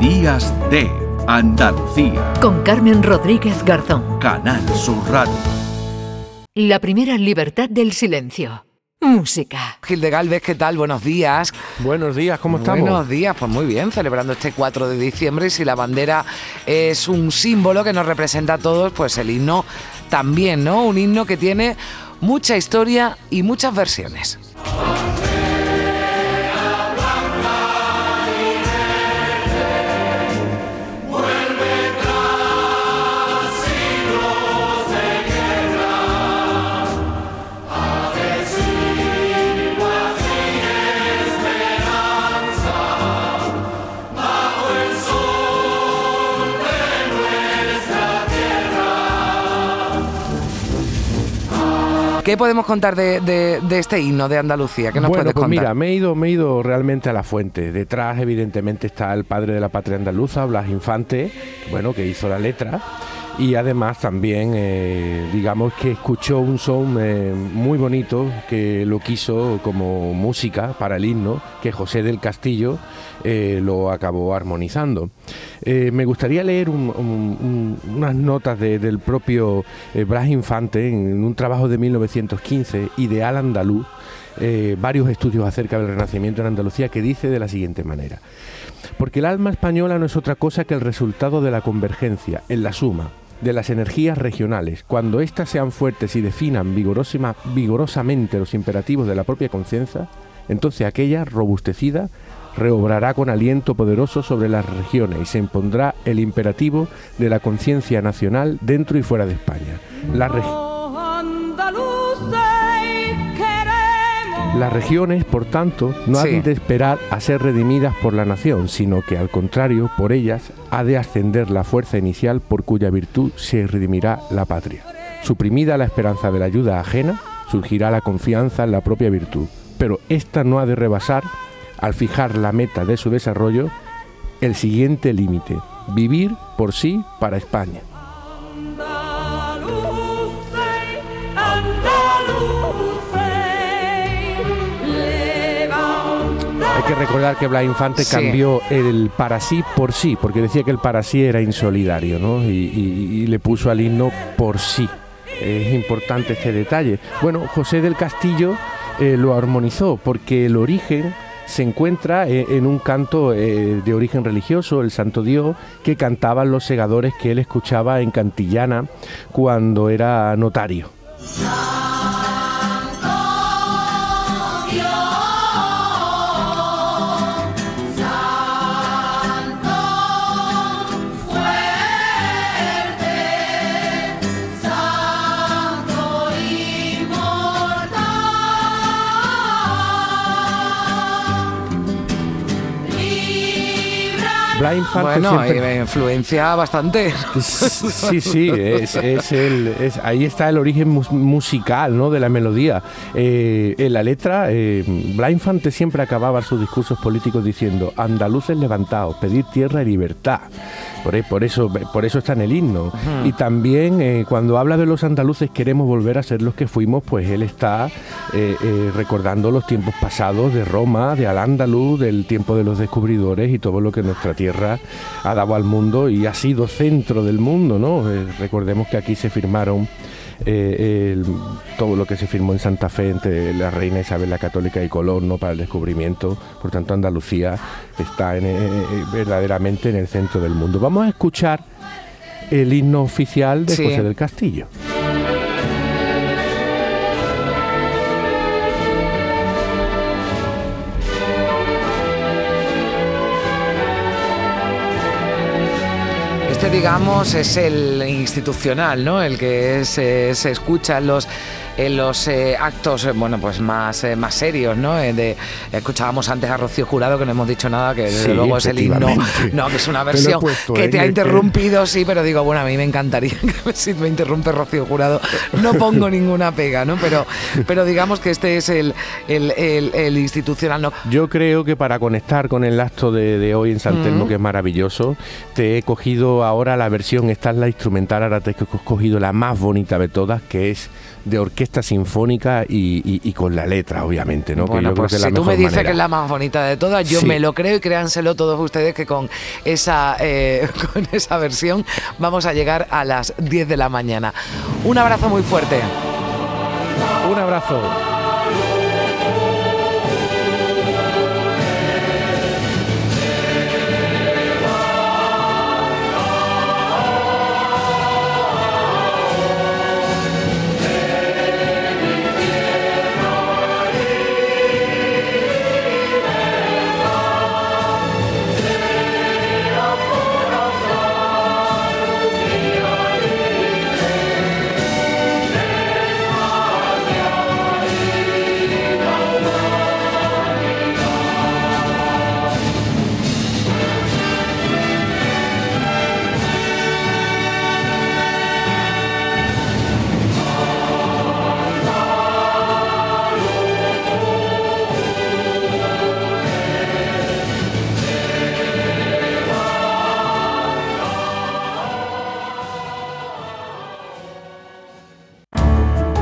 Días de Andalucía. Con Carmen Rodríguez Garzón. Canal Sur Radio. La primera libertad del silencio. Música. Gil de Galvez, ¿qué tal? Buenos días. Buenos días, ¿cómo estamos? Buenos días, pues muy bien, celebrando este 4 de diciembre y si la bandera es un símbolo que nos representa a todos, pues el himno también, ¿no? Un himno que tiene mucha historia y muchas versiones. ¿Qué podemos contar de, este himno de Andalucía? ¿Qué nos bueno, puedes pues contar? mira, me he, ido, me he ido realmente a la fuente. Detrás, evidentemente, está el padre de la patria andaluza, Blas Infante, bueno, que hizo la letra y además también eh, digamos que escuchó un son eh, muy bonito que lo quiso como música para el himno que José del Castillo eh, lo acabó armonizando. me gustaría leer unas notas del propio Blas Infante en un trabajo de 1915, Ideal Andaluz, varios estudios acerca del Renacimiento en Andalucía, que dice de la siguiente manera. Porque el alma española no es otra cosa que el resultado de la convergencia, en la suma, de las energías regionales, cuando éstas sean fuertes y definan vigorosamente los imperativos de la propia conciencia, entonces aquella robustecida reobrará con aliento poderoso sobre las regiones y se impondrá el imperativo de la conciencia nacional dentro y fuera de España. La Las regiones, por tanto, no han de esperar a ser redimidas por la nación, sino que al contrario, por ellas ha de ascender la fuerza inicial por cuya virtud se redimirá la patria. Suprimida la esperanza de la ayuda ajena, surgirá la confianza en la propia virtud, pero ésta no ha de rebasar, al fijar la meta de su desarrollo, el siguiente límite, vivir por sí para España. Que recordar que Blas Infante cambió el para sí por sí, porque decía que el para sí era insolidario, ¿no? Y, le puso al himno por sí. Es importante este detalle. Bueno, José del Castillo eh, lo armonizó porque el origen se encuentra eh, en un canto eh, de origen religioso, el Santo Dios, que cantaban los segadores que él escuchaba en Cantillana cuando era notario. Bueno, me influencia bastante. Sí, sí, es, el, ahí está el origen musical ¿no? de la melodía. Eh, en la letra, eh, Infante siempre acababa sus discursos políticos diciendo, andaluces levantados, pedir tierra y libertad. E, por, eso, por eso está en el himno. Y también eh, cuando habla de los andaluces queremos volver a ser los que fuimos, pues él está eh, eh, recordando los tiempos pasados de Roma, de Al-Ándalus, del tiempo de los descubridores y todo lo que nuestra tierra ha dado al mundo y ha sido centro del mundo, ¿no? recordemos que aquí se firmaron eh, todo lo que se firmó en Santa Fe entre la reina Isabel la Católica y Colón ¿no? para el descubrimiento. Por tanto, Andalucía está eh, eh, verdaderamente en el centro del mundo. Vamos a escuchar el himno oficial de José del Castillo. Este, digamos, es el institucional, ¿no? El que se, se escucha en los en los eh, actos, eh, bueno, pues más, eh, más serios, ¿no? de, escuchábamos antes a Rocío Jurado, que no hemos dicho nada, que desde luego es el himno, no, que es una versión que te ha interrumpido, sí, pero digo, bueno, a mí me encantaría que si me interrumpe Rocío Jurado, no pongo ninguna pega, ¿no? Pero, pero digamos que este es el, el, institucional. ¿no? Yo creo que para conectar con el acto de, hoy en San Telmo, que es maravilloso, te he cogido ahora la versión, esta es la instrumental, ahora te he cogido la más bonita de todas, que es de orquesta orquesta sinfónica y, con la letra, obviamente, ¿no? Bueno, pues si tú me dices que es la más bonita de todas, yo me lo creo y créanselo todos ustedes que con esa, eh, con esa versión vamos a llegar a las 10 de la mañana. Un abrazo muy fuerte. Un abrazo.